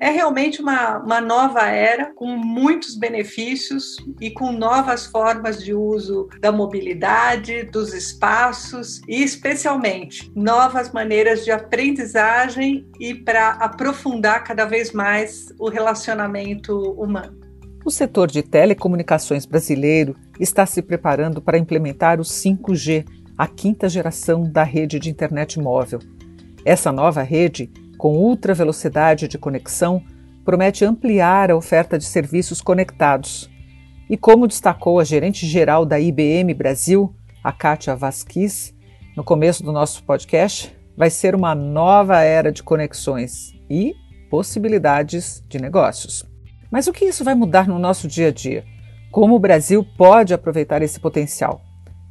É realmente uma, uma nova era com muitos benefícios e com novas formas de uso da mobilidade, dos espaços e, especialmente, novas maneiras de aprendizagem e para aprofundar cada vez mais o relacionamento humano. O setor de telecomunicações brasileiro está se preparando para implementar o 5G, a quinta geração da rede de internet móvel. Essa nova rede com ultra velocidade de conexão, promete ampliar a oferta de serviços conectados. E como destacou a gerente geral da IBM Brasil, a Kátia Vasquez, no começo do nosso podcast, vai ser uma nova era de conexões e possibilidades de negócios. Mas o que isso vai mudar no nosso dia a dia? Como o Brasil pode aproveitar esse potencial?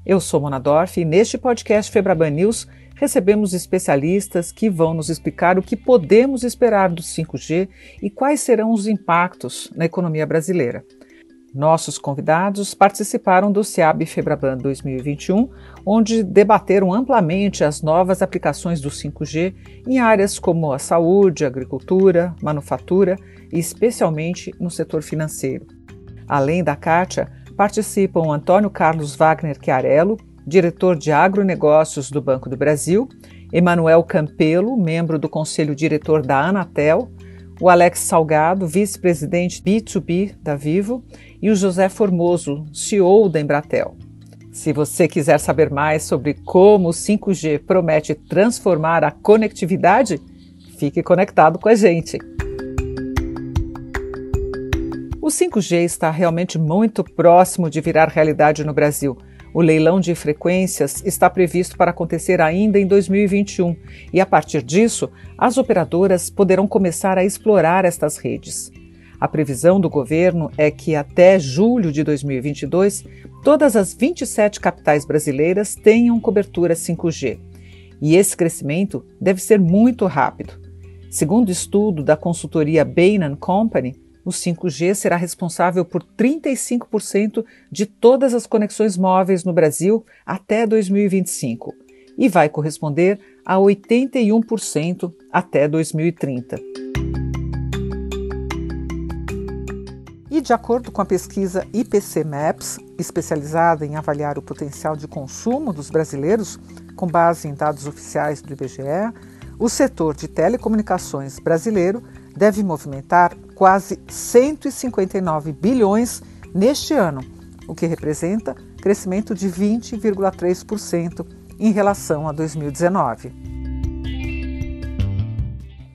Eu sou Mona Dorf e neste podcast Febraban News recebemos especialistas que vão nos explicar o que podemos esperar do 5G e quais serão os impactos na economia brasileira. Nossos convidados participaram do SEAB Febraban 2021, onde debateram amplamente as novas aplicações do 5G em áreas como a saúde, agricultura, manufatura e especialmente no setor financeiro. Além da Kátia, participam Antônio Carlos Wagner Chiarello, diretor de agronegócios do Banco do Brasil, Emanuel Campelo, membro do conselho diretor da Anatel, o Alex Salgado, vice-presidente B2B da Vivo, e o José Formoso, CEO da Embratel. Se você quiser saber mais sobre como o 5G promete transformar a conectividade, fique conectado com a gente. O 5G está realmente muito próximo de virar realidade no Brasil. O leilão de frequências está previsto para acontecer ainda em 2021 e, a partir disso, as operadoras poderão começar a explorar estas redes. A previsão do governo é que até julho de 2022, todas as 27 capitais brasileiras tenham cobertura 5G. E esse crescimento deve ser muito rápido. Segundo estudo da consultoria Bain Company, o 5G será responsável por 35% de todas as conexões móveis no Brasil até 2025 e vai corresponder a 81% até 2030. E de acordo com a pesquisa IPC Maps, especializada em avaliar o potencial de consumo dos brasileiros, com base em dados oficiais do IBGE, o setor de telecomunicações brasileiro deve movimentar quase 159 bilhões neste ano, o que representa crescimento de 20,3% em relação a 2019.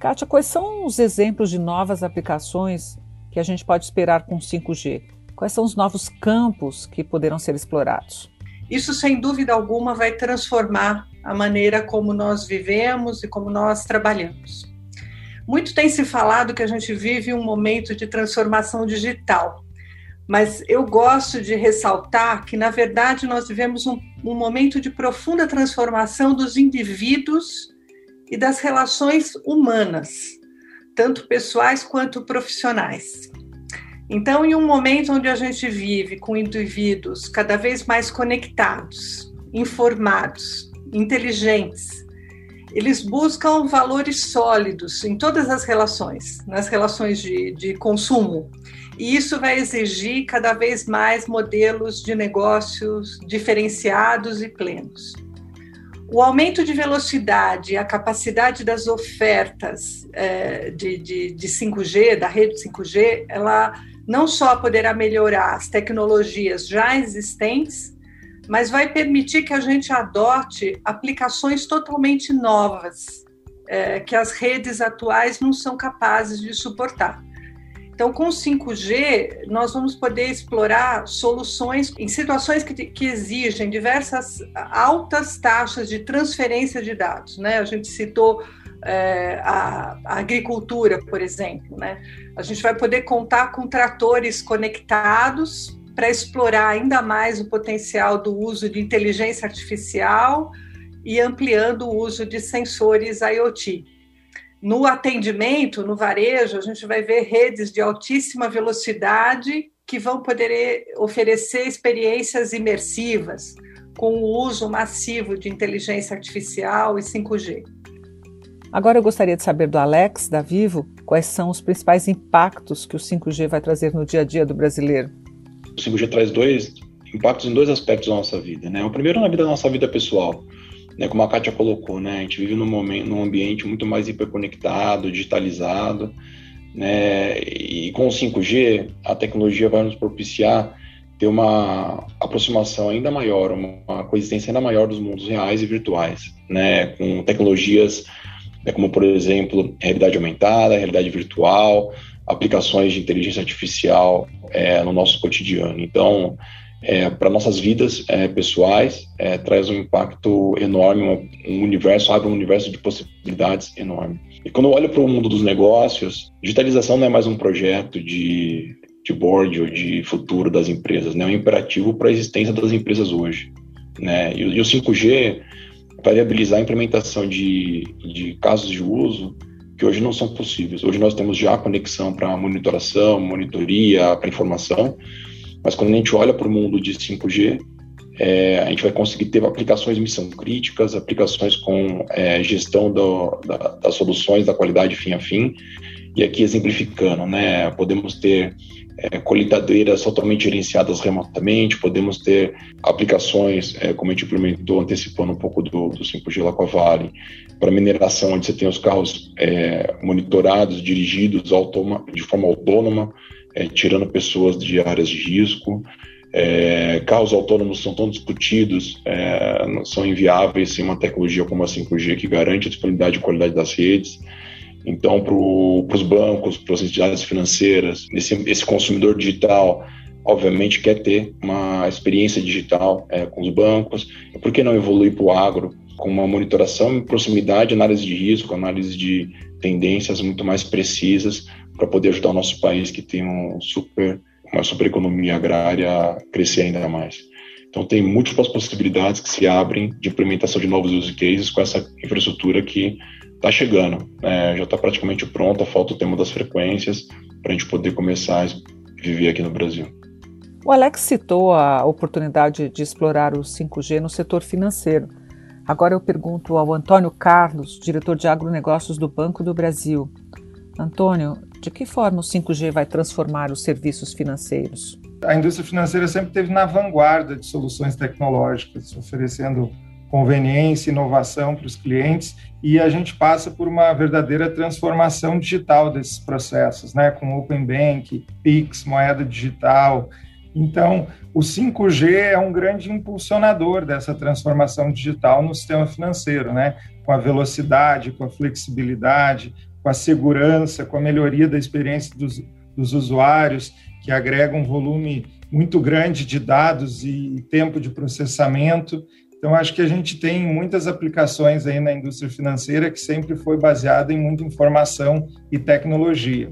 Kátia, quais são os exemplos de novas aplicações que a gente pode esperar com 5G? Quais são os novos campos que poderão ser explorados? Isso, sem dúvida alguma, vai transformar a maneira como nós vivemos e como nós trabalhamos. Muito tem se falado que a gente vive um momento de transformação digital, mas eu gosto de ressaltar que, na verdade, nós vivemos um, um momento de profunda transformação dos indivíduos e das relações humanas, tanto pessoais quanto profissionais. Então, em um momento onde a gente vive com indivíduos cada vez mais conectados, informados, inteligentes, eles buscam valores sólidos em todas as relações, nas relações de, de consumo. E isso vai exigir cada vez mais modelos de negócios diferenciados e plenos. O aumento de velocidade, a capacidade das ofertas é, de, de, de 5G, da rede 5G, ela não só poderá melhorar as tecnologias já existentes, mas vai permitir que a gente adote aplicações totalmente novas, é, que as redes atuais não são capazes de suportar. Então, com 5G, nós vamos poder explorar soluções em situações que, que, exigem diversas altas taxas de transferência de dados. Né? A gente citou é, a, a, agricultura, por exemplo. Né? A gente vai poder contar com tratores conectados para explorar ainda mais o potencial do uso de inteligência artificial e ampliando o uso de sensores IoT. No atendimento, no varejo, a gente vai ver redes de altíssima velocidade que vão poder oferecer experiências imersivas com o uso massivo de inteligência artificial e 5G. Agora eu gostaria de saber do Alex, da Vivo, quais são os principais impactos que o 5G vai trazer no dia a dia do brasileiro. O 5G traz dois impactos em dois aspectos da nossa vida, né? O primeiro na vida da nossa vida pessoal, né? Como a Kátia colocou, né? A gente vive num momento, num ambiente muito mais hiperconectado, digitalizado, né? E com o 5G, a tecnologia vai nos propiciar ter uma aproximação ainda maior, uma coexistência ainda maior dos mundos reais e virtuais, né? Com tecnologias né, como, por exemplo, realidade aumentada, realidade virtual, aplicações de inteligência artificial é, no nosso cotidiano. Então, é, para nossas vidas é, pessoais, é, traz um impacto enorme, um, universo, abre um universo de possibilidades enorme. E quando eu olho para o mundo dos negócios, digitalização não é mais um projeto de, de board ou de futuro das empresas, né? é um imperativo para a existência das empresas hoje. Né? E, e o 5G para viabilizar a implementação de, de casos de uso que hoje não são possíveis. Hoje nós temos já conexão para monitoração, monitoria, para informação, mas quando a gente olha para o mundo de 5G, é, a gente vai conseguir ter aplicações missão críticas, aplicações com é, gestão do, da, das soluções da qualidade fim a fim, e aqui exemplificando, né, podemos ter é, colheitadeiras totalmente gerenciadas remotamente, podemos ter aplicações, é, como a gente implementou, antecipando um pouco do, do 5G lá com a Vale, para mineração, onde você tem os carros é, monitorados, dirigidos de forma autônoma, é, tirando pessoas de áreas de risco. É, carros autônomos são tão discutidos, é, são inviáveis sem uma tecnologia como a 5G que garante a disponibilidade e qualidade das redes. Então, para os bancos, para as entidades financeiras, esse, esse, consumidor digital, obviamente, quer ter uma experiência digital é, com os bancos. Por que não evoluir para o agro com uma monitoração em proximidade, análise de risco, análise de tendências muito mais precisas para poder ajudar o nosso país que tem um super, uma super economia agrária a crescer ainda mais. Então, tem múltiplas possibilidades que se abrem de implementação de novos use cases com essa infraestrutura que está chegando, né? já está praticamente pronta, falta o tema das frequências para a gente poder começar a viver aqui no Brasil. O Alex citou a oportunidade de explorar o 5G no setor financeiro. Agora eu pergunto ao Antônio Carlos, diretor de agronegócios do Banco do Brasil. Antônio, de que forma o 5G vai transformar os serviços financeiros? A indústria financeira sempre esteve na vanguarda de soluções tecnológicas, oferecendo conveniência, inovação para os clientes e a gente passa por uma verdadeira transformação digital desses processos, né, com Open Bank, Pix, moeda digital. Então, o 5G é um grande impulsionador dessa transformação digital no sistema financeiro, né, com a velocidade, com a flexibilidade, com a segurança, com a melhoria da experiência dos, dos usuários, que agrega um volume muito grande de dados e tempo de processamento. Então, acho que a gente tem muitas aplicações aí na indústria financeira que sempre foi baseada em muita informação e tecnologia.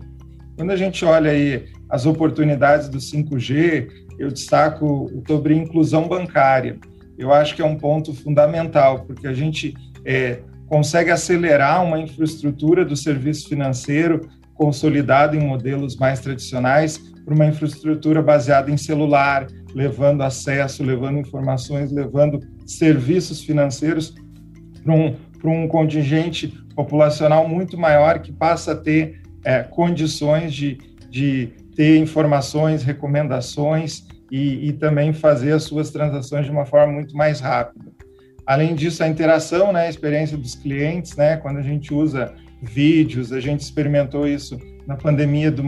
Quando a gente olha aí as oportunidades do 5G, eu destaco sobre inclusão bancária. Eu acho que é um ponto fundamental, porque a gente é, consegue acelerar uma infraestrutura do serviço financeiro consolidado em modelos mais tradicionais para uma infraestrutura baseada em celular, levando acesso, levando informações, levando serviços financeiros para um, para um contingente populacional muito maior que passa a ter é, condições de, de ter informações, recomendações e, e, também fazer as suas transações de uma forma muito mais rápida. Além disso, a interação, né, a experiência dos clientes, né, quando a gente usa vídeos, a gente experimentou isso na pandemia do,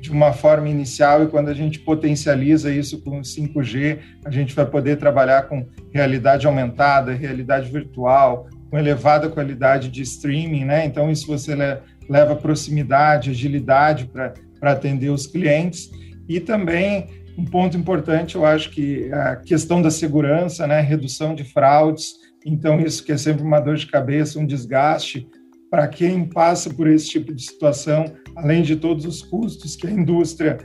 de uma forma inicial e quando a gente potencializa isso com 5G, a gente vai poder trabalhar com realidade aumentada, realidade virtual, com elevada qualidade de streaming, né? Então isso você leva proximidade, agilidade para atender os clientes e também um ponto importante, eu acho que a questão da segurança, né? Redução de fraudes. Então isso que é sempre uma dor de cabeça, um desgaste para quem passa por esse tipo de situação, além de todos os custos que a indústria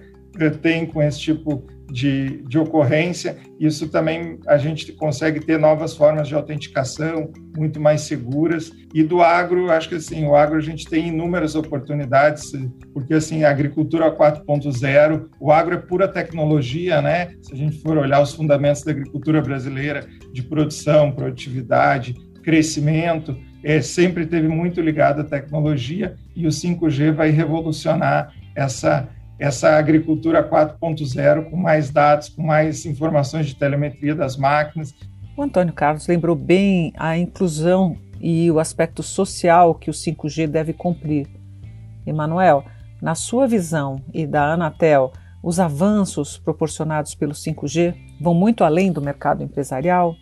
tem com esse tipo de, de ocorrência, isso também a gente consegue ter novas formas de autenticação muito mais seguras. E do agro, acho que assim, o agro a gente tem inúmeras oportunidades, porque assim, a agricultura 4.0, o agro é pura tecnologia, né? Se a gente for olhar os fundamentos da agricultura brasileira de produção, produtividade, crescimento, é, sempre teve muito ligado à tecnologia e o 5G vai revolucionar essa, essa agricultura 4.0 com mais dados, com mais informações de telemetria das máquinas. O Antônio Carlos lembrou bem a inclusão e o aspecto social que o 5G deve cumprir. Emanuel, na sua visão e da Anatel, os avanços proporcionados pelo 5G vão muito além do mercado empresarial?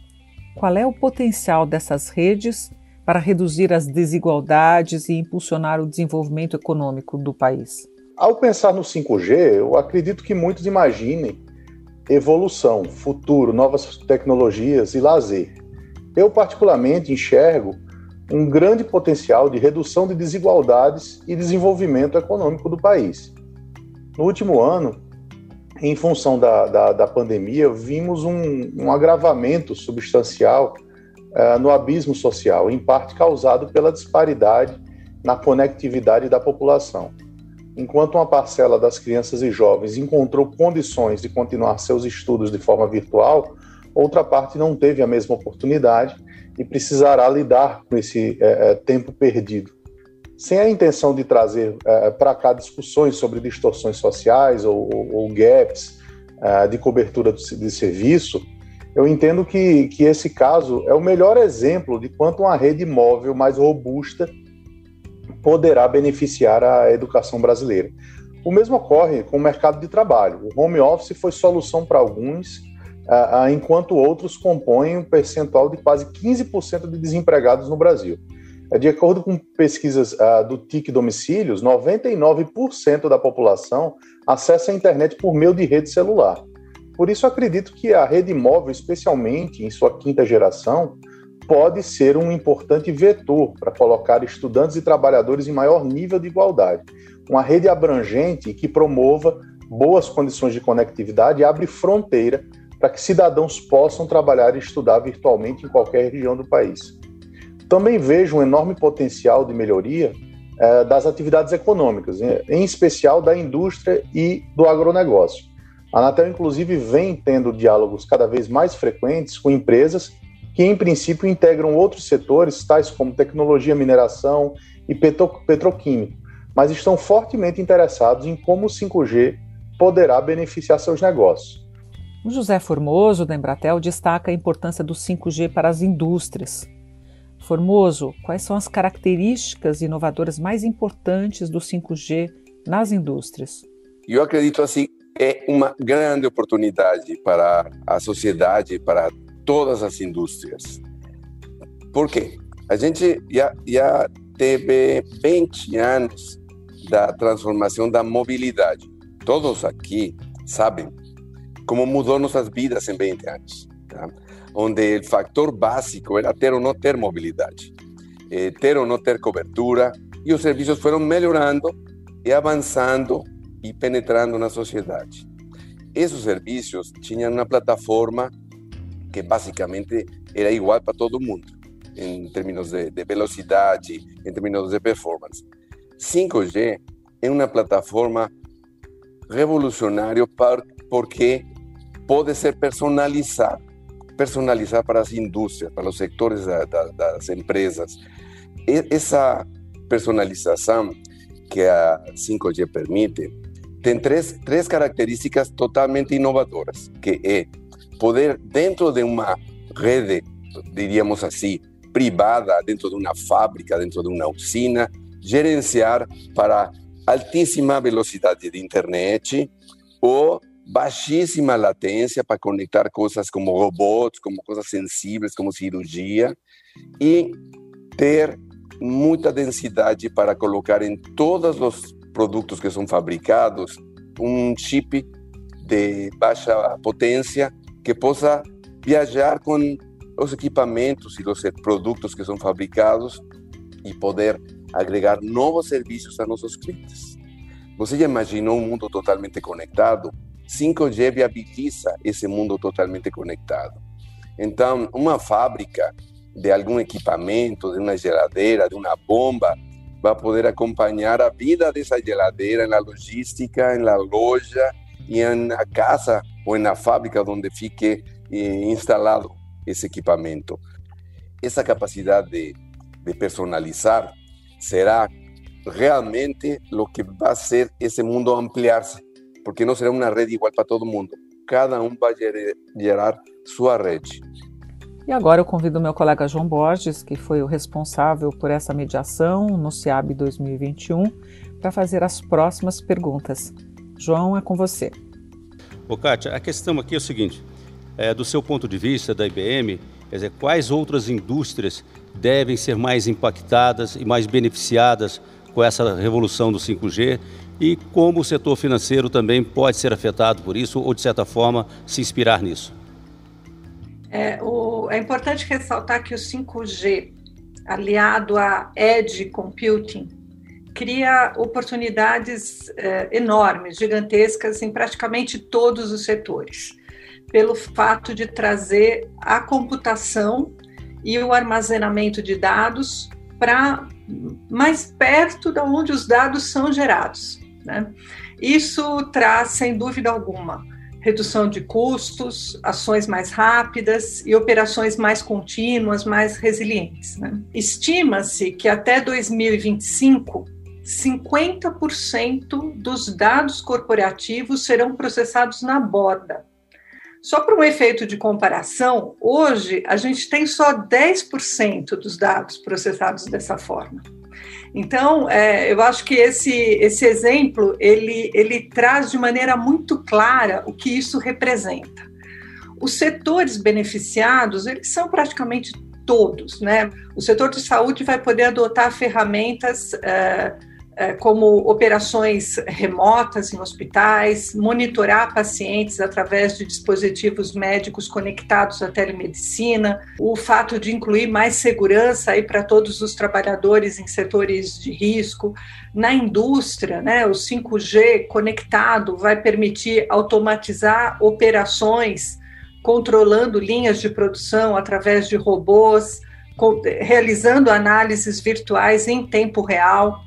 Qual é o potencial dessas redes para reduzir as desigualdades e impulsionar o desenvolvimento econômico do país? Ao pensar no 5G, eu acredito que muitos imaginem evolução, futuro, novas tecnologias e lazer. Eu, particularmente, enxergo um grande potencial de redução de desigualdades e desenvolvimento econômico do país. No último ano, em função da, da, da pandemia, vimos um, um agravamento substancial uh, no abismo social, em parte causado pela disparidade na conectividade da população. Enquanto uma parcela das crianças e jovens encontrou condições de continuar seus estudos de forma virtual, outra parte não teve a mesma oportunidade e precisará lidar com esse é, tempo perdido. Sem a intenção de trazer é, para cá discussões sobre distorções sociais ou, ou, ou gaps é, de cobertura de serviço, eu entendo que, que esse caso é o melhor exemplo de quanto uma rede móvel mais robusta poderá beneficiar a educação brasileira. O mesmo ocorre com o mercado de trabalho. O home office foi solução para alguns, enquanto outros compõem um percentual de quase 15% de desempregados no Brasil. É, de acordo com pesquisas do TIC Domicílios, 99% da população acessa a internet por meio de rede celular. Por isso, acredito que a rede móvel, especialmente em sua quinta geração, pode ser um importante vetor para colocar estudantes e trabalhadores em maior nível de igualdade. Uma rede abrangente que promova boas condições de conectividade e abre fronteira para que cidadãos possam trabalhar e estudar virtualmente em qualquer região do país. Também vejo um enorme potencial de melhoria eh, das atividades econômicas, em especial da indústria e do agronegócio. A Anatel, inclusive, vem tendo diálogos cada vez mais frequentes com empresas que em princípio integram outros setores, tais como tecnologia, mineração e petro petroquímico, mas estão fortemente interessados em como o 5G poderá beneficiar seus negócios. O José Formoso, da Embratel, destaca a importância do 5G para as indústrias. Formoso, quais são as características inovadoras mais importantes do 5G nas indústrias? Eu acredito assim, é uma grande oportunidade para a sociedade, para todas as indústrias. Por quê? A gente já, já teve 20 anos da transformação da mobilidade. Todos aqui sabem como mudou nossas vidas em 20 anos. Tá? Onde o fator básico era ter ou não ter mobilidade, eh, ter ou não ter cobertura, e os serviços foram melhorando e avançando e penetrando na sociedade. Esses serviços tinham uma plataforma que basicamente era igual para todo mundo, em termos de, de velocidade, em termos de performance. 5G é uma plataforma revolucionária porque pode ser personalizada, personalizada para as indústrias, para os sectores da, das empresas. Essa personalização que a 5G permite tem três, três características totalmente inovadoras, que é poder, dentro de uma rede, diríamos assim, privada, dentro de uma fábrica, dentro de uma usina, gerenciar para altíssima velocidade de internet ou baixíssima latência para conectar coisas como robôs, como coisas sensíveis, como cirurgia, e ter muita densidade para colocar em todos os produtos que são fabricados um chip de baixa potência que possa viajar com os equipamentos e os produtos que são fabricados e poder agregar novos serviços a nossos clientes. Você já imaginou um mundo totalmente conectado? 5G viabiliza esse mundo totalmente conectado. Então, uma fábrica de algum equipamento, de uma geladeira, de uma bomba, vai poder acompanhar a vida dessa geladeira na logística, na loja e na casa ou na fábrica onde fique eh, instalado esse equipamento. Essa capacidade de, de personalizar, será realmente lo que va a hacer ese mundo ampliarse, porque no será una red igual para todo mundo. Cada um vai gerar sua rede. E agora eu convido meu colega João Borges, que foi o responsável por essa mediação no CIAB 2021, para fazer as próximas perguntas. João, é com você. Ô, Kátia, a questão aqui é o seguinte: é, do seu ponto de vista da IBM, quer dizer, quais outras indústrias devem ser mais impactadas e mais beneficiadas com essa revolução do 5G e como o setor financeiro também pode ser afetado por isso ou, de certa forma, se inspirar nisso? É, o, é importante ressaltar que o 5G, aliado a Edge Computing, cria oportunidades é, enormes, gigantescas em praticamente todos os setores, pelo fato de trazer a computação e o armazenamento de dados para mais perto de onde os dados são gerados. Né? Isso traz, sem dúvida alguma, redução de custos, ações mais rápidas e operações mais contínuas, mais resilientes. Né? Estima-se que até 2025, 50% dos dados corporativos serão processados na borda. Só para um efeito de comparação, hoje a gente tem só 10% dos dados processados dessa forma. Então, é, eu acho que esse, esse exemplo ele, ele traz de maneira muito clara o que isso representa. Os setores beneficiados eles são praticamente todos, né? O setor de saúde vai poder adotar ferramentas é, como operações remotas em hospitais, monitorar pacientes através de dispositivos médicos conectados à telemedicina, o fato de incluir mais segurança aí para todos os trabalhadores em setores de risco. Na indústria, né, o 5G conectado vai permitir automatizar operações controlando linhas de produção através de robôs, realizando análises virtuais em tempo real.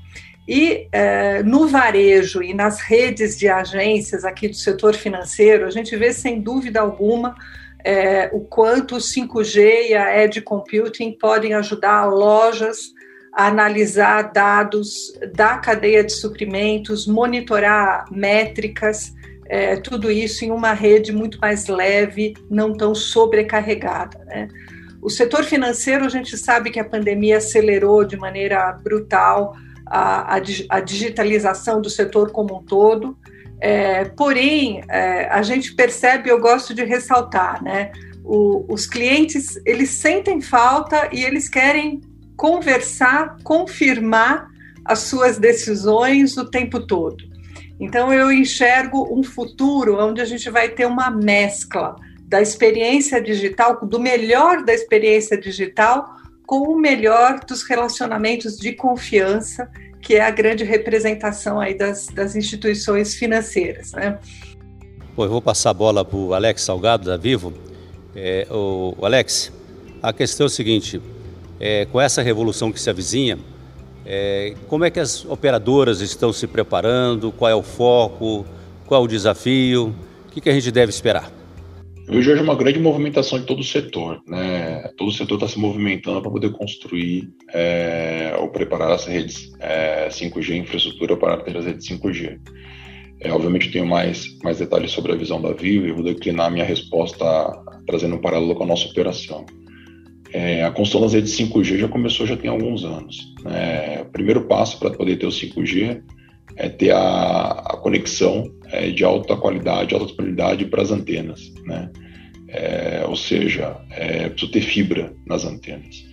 E é, no varejo e nas redes de agências aqui do setor financeiro, a gente vê sem dúvida alguma é, o quanto o 5G e a Edge Computing podem ajudar lojas a analisar dados da cadeia de suprimentos, monitorar métricas, é, tudo isso em uma rede muito mais leve, não tão sobrecarregada. Né? O setor financeiro, a gente sabe que a pandemia acelerou de maneira brutal a, a, digitalização do setor como um todo. É, porém, é, a gente percebe, eu gosto de ressaltar, né? O, os clientes eles sentem falta e eles querem conversar, confirmar as suas decisões o tempo todo. Então, eu enxergo um futuro onde a gente vai ter uma mescla da experiência digital, do melhor da experiência digital, com o melhor dos relacionamentos de confiança, que é a grande representação aí das, das instituições financeiras. Né? Eu vou passar a bola para o Alex Salgado, da Vivo. É, o, Alex, a questão é o seguinte, é, com essa revolução que se avizinha, é, como é que as operadoras estão se preparando, qual é o foco, qual é o desafio, o que, que a gente deve esperar? Vejo hoje uma grande movimentação de todo o setor. Né? Todo o setor está se movimentando para poder construir é, ou preparar as redes é, 5G, infraestrutura para ter as redes 5G. É, obviamente, eu tenho mais, mais detalhes sobre a visão da Vivo e vou declinar minha resposta trazendo um paralelo com a nossa operação. É, a construção das redes 5G já começou já tem alguns anos. Né? O primeiro passo para poder ter o 5G é ter a, a conexão é, de alta qualidade, alta disponibilidade para as antenas, né? É, ou seja, é, preciso ter fibra nas antenas.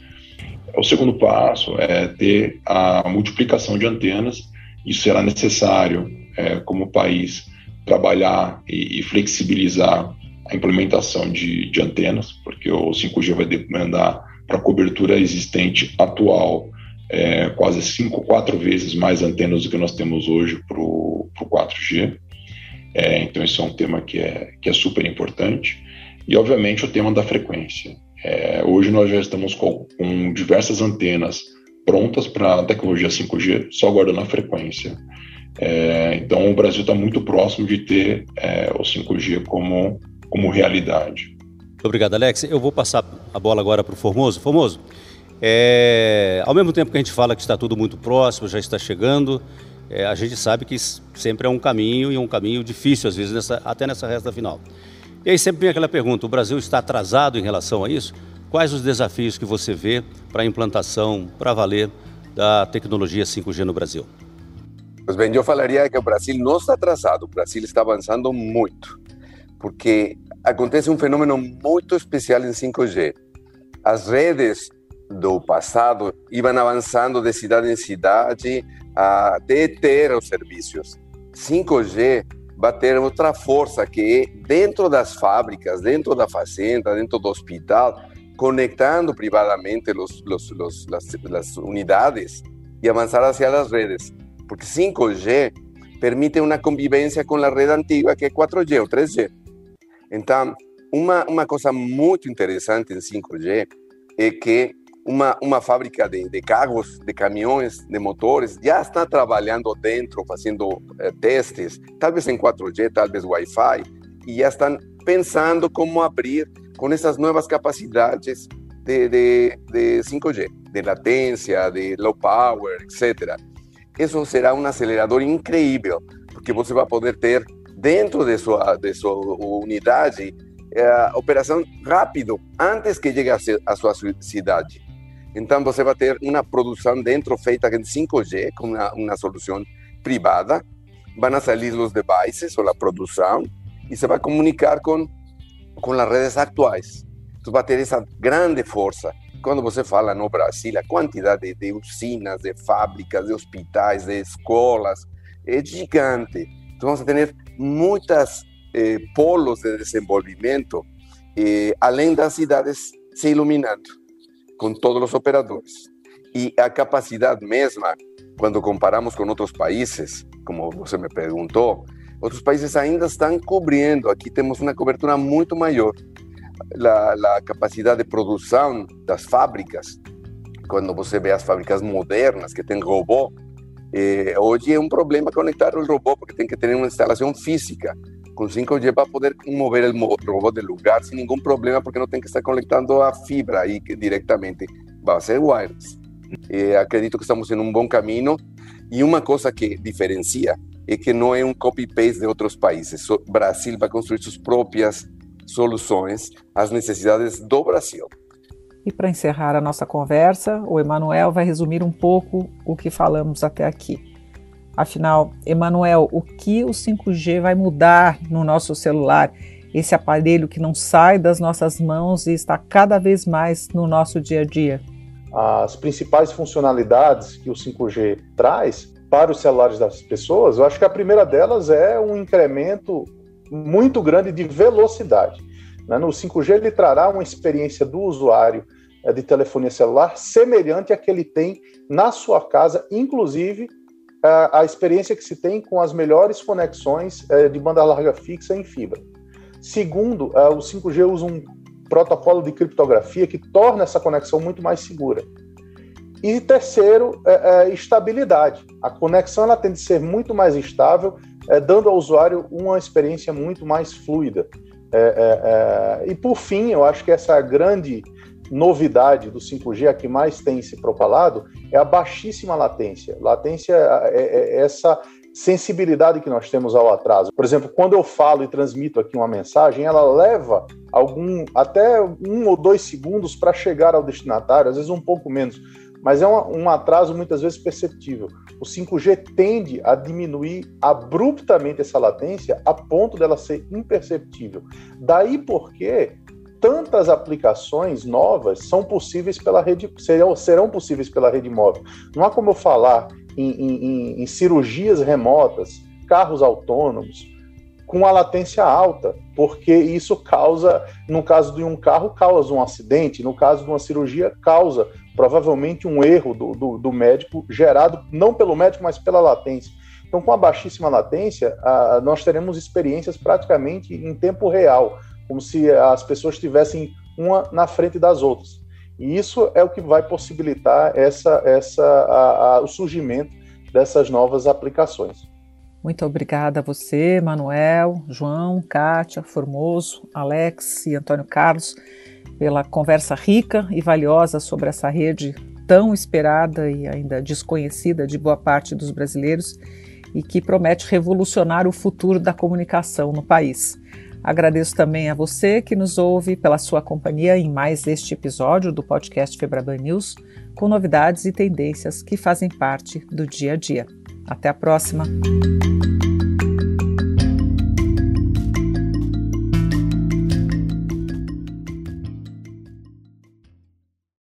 O segundo passo é ter a multiplicação de antenas. Isso será necessário, é, como país, trabalhar e, e, flexibilizar a implementação de, de antenas, porque o 5G vai demandar para a cobertura existente atual é, quase cinco, quatro vezes mais antenas do que nós temos hoje para o 4G. É, então, isso é um tema que é, que é super importante. E, obviamente, o tema da frequência. É, hoje nós já estamos com, com diversas antenas prontas para a tecnologia 5G, só aguardando a frequência. É, então, o Brasil está muito próximo de ter é, o 5G como, como realidade. Obrigado, Alex. Eu vou passar a bola agora para o Formoso. Formoso, É, ao mesmo tempo que a gente fala que está tudo muito próximo, já está chegando, é, a gente sabe que sempre é um caminho e um caminho difícil, às vezes, nessa, até nessa resta final. E aí sempre vem aquela pergunta: o Brasil está atrasado em relação a isso? Quais os desafios que você vê para a implantação, para valer, da tecnologia 5G no Brasil? Pois bem, eu falaria que o Brasil não está atrasado, o Brasil está avançando muito, porque acontece um fenômeno muito especial em 5G. As redes do passado iam avançando de cidade em cidade até ter os serviços. 5G vai ter outra força que é dentro das fábricas, dentro da fazenda, dentro do hospital, conectando privadamente los, los, los, las, las unidades y avanzar hacia las redes. Porque 5G permite uma convivência com a rede antiga, que é 4G ou 3G. Então, uma, uma coisa muito interessante em 5G é que uma, uma fábrica de, de carros, de caminhões, de motores, já está trabalhando dentro, fazendo eh, testes, talvez em 4G, talvez Wi-Fi, e já estão pensando como abrir com essas novas capacidades de, de, de 5G, de latência, de low power, etc. Isso será um acelerador incrível, porque você vai poder ter dentro de sua, de sua unidade eh, operação rápido, antes que chegue a sua cidade. Então, você vai ter uma produção dentro feita em 5G, com uma, uma solução privada. Vão sair os devices ou a produção e você vai comunicar com, com as redes atuais. Então, vai ter essa grande força. Quando você fala no Brasil, a quantidade de usinas, de fábricas, de hospitais, de escolas é gigante. Então, vamos ter muitas eh, polos de desenvolvimento, eh, além das cidades se iluminando com todos os operadores. E a capacidade mesma, quando comparamos com outros países, como você me perguntou, outros países ainda estão cobrindo. Aqui temos uma cobertura muito maior. A, capacidade de produção das fábricas, quando você vê as fábricas modernas que têm robô, eh, hoje é um problema conectar o robô, porque tem que ter uma instalação física com 5G para poder mover o robô de lugar sem nenhum problema, porque não tem que estar conectando a fibra aí diretamente. Vai ser wireless. E acredito que estamos em um bom caminho. E uma coisa que diferencia é que não é um copy-paste de outros países. Brasil vai construir suas próprias soluções às necessidades do Brasil. E para encerrar a nossa conversa, o Emanuel vai resumir um pouco o que falamos até aqui. Afinal, Emanuel, o que o 5G vai mudar no nosso celular? Esse aparelho que não sai das nossas mãos e está cada vez mais no nosso dia a dia. As principais funcionalidades que o 5G traz para os celulares das pessoas, eu acho que a primeira delas é um incremento muito grande de velocidade. Né? No 5G, ele trará uma experiência do usuário eh, de telefonia celular semelhante à que ele tem na sua casa, inclusive a, experiência que se tem com as melhores conexões é, de banda larga fixa em fibra. Segundo, é, o 5G usa um protocolo de criptografia que torna essa conexão muito mais segura. E terceiro, é, estabilidade. A conexão ela tende a ser muito mais estável, dando ao usuário uma experiência muito mais fluida. E por fim, eu acho que essa grande novidade do 5G, a que mais tem se propalado, é a baixíssima latência. Latência é, é, é essa sensibilidade que nós temos ao atraso. Por exemplo, quando eu falo e transmito aqui uma mensagem, ela leva algum até um ou dois segundos para chegar ao destinatário, às vezes um pouco menos, mas é um, um atraso muitas vezes perceptível. O 5G tende a diminuir abruptamente essa latência a ponto dela ser imperceptível. Daí porque tantas aplicações novas são possíveis pela rede, serão, serão possíveis pela rede móvel. Não há como eu falar em, em, em cirurgias remotas, carros autônomos, com a latência alta, porque isso causa, no caso de um carro, causa um acidente, no caso de uma cirurgia, causa provavelmente um erro do, do, do médico, gerado não pelo médico, mas pela latência. Então, com a baixíssima latência, a, nós teremos experiências praticamente em tempo real como se as pessoas estivessem uma na frente das outras. E isso é o que vai possibilitar essa, essa, a, a, o surgimento dessas novas aplicações. Muito obrigada a você, Manuel, João, Kátia, Formoso, Alex e Antônio Carlos, pela conversa rica e valiosa sobre essa rede tão esperada e ainda desconhecida de boa parte dos brasileiros e que promete revolucionar o futuro da comunicação no país. Agradeço também a você que nos ouve pela sua companhia em mais este episódio do podcast Febraban News, com novidades e tendências que fazem parte do dia a dia. Até a próxima!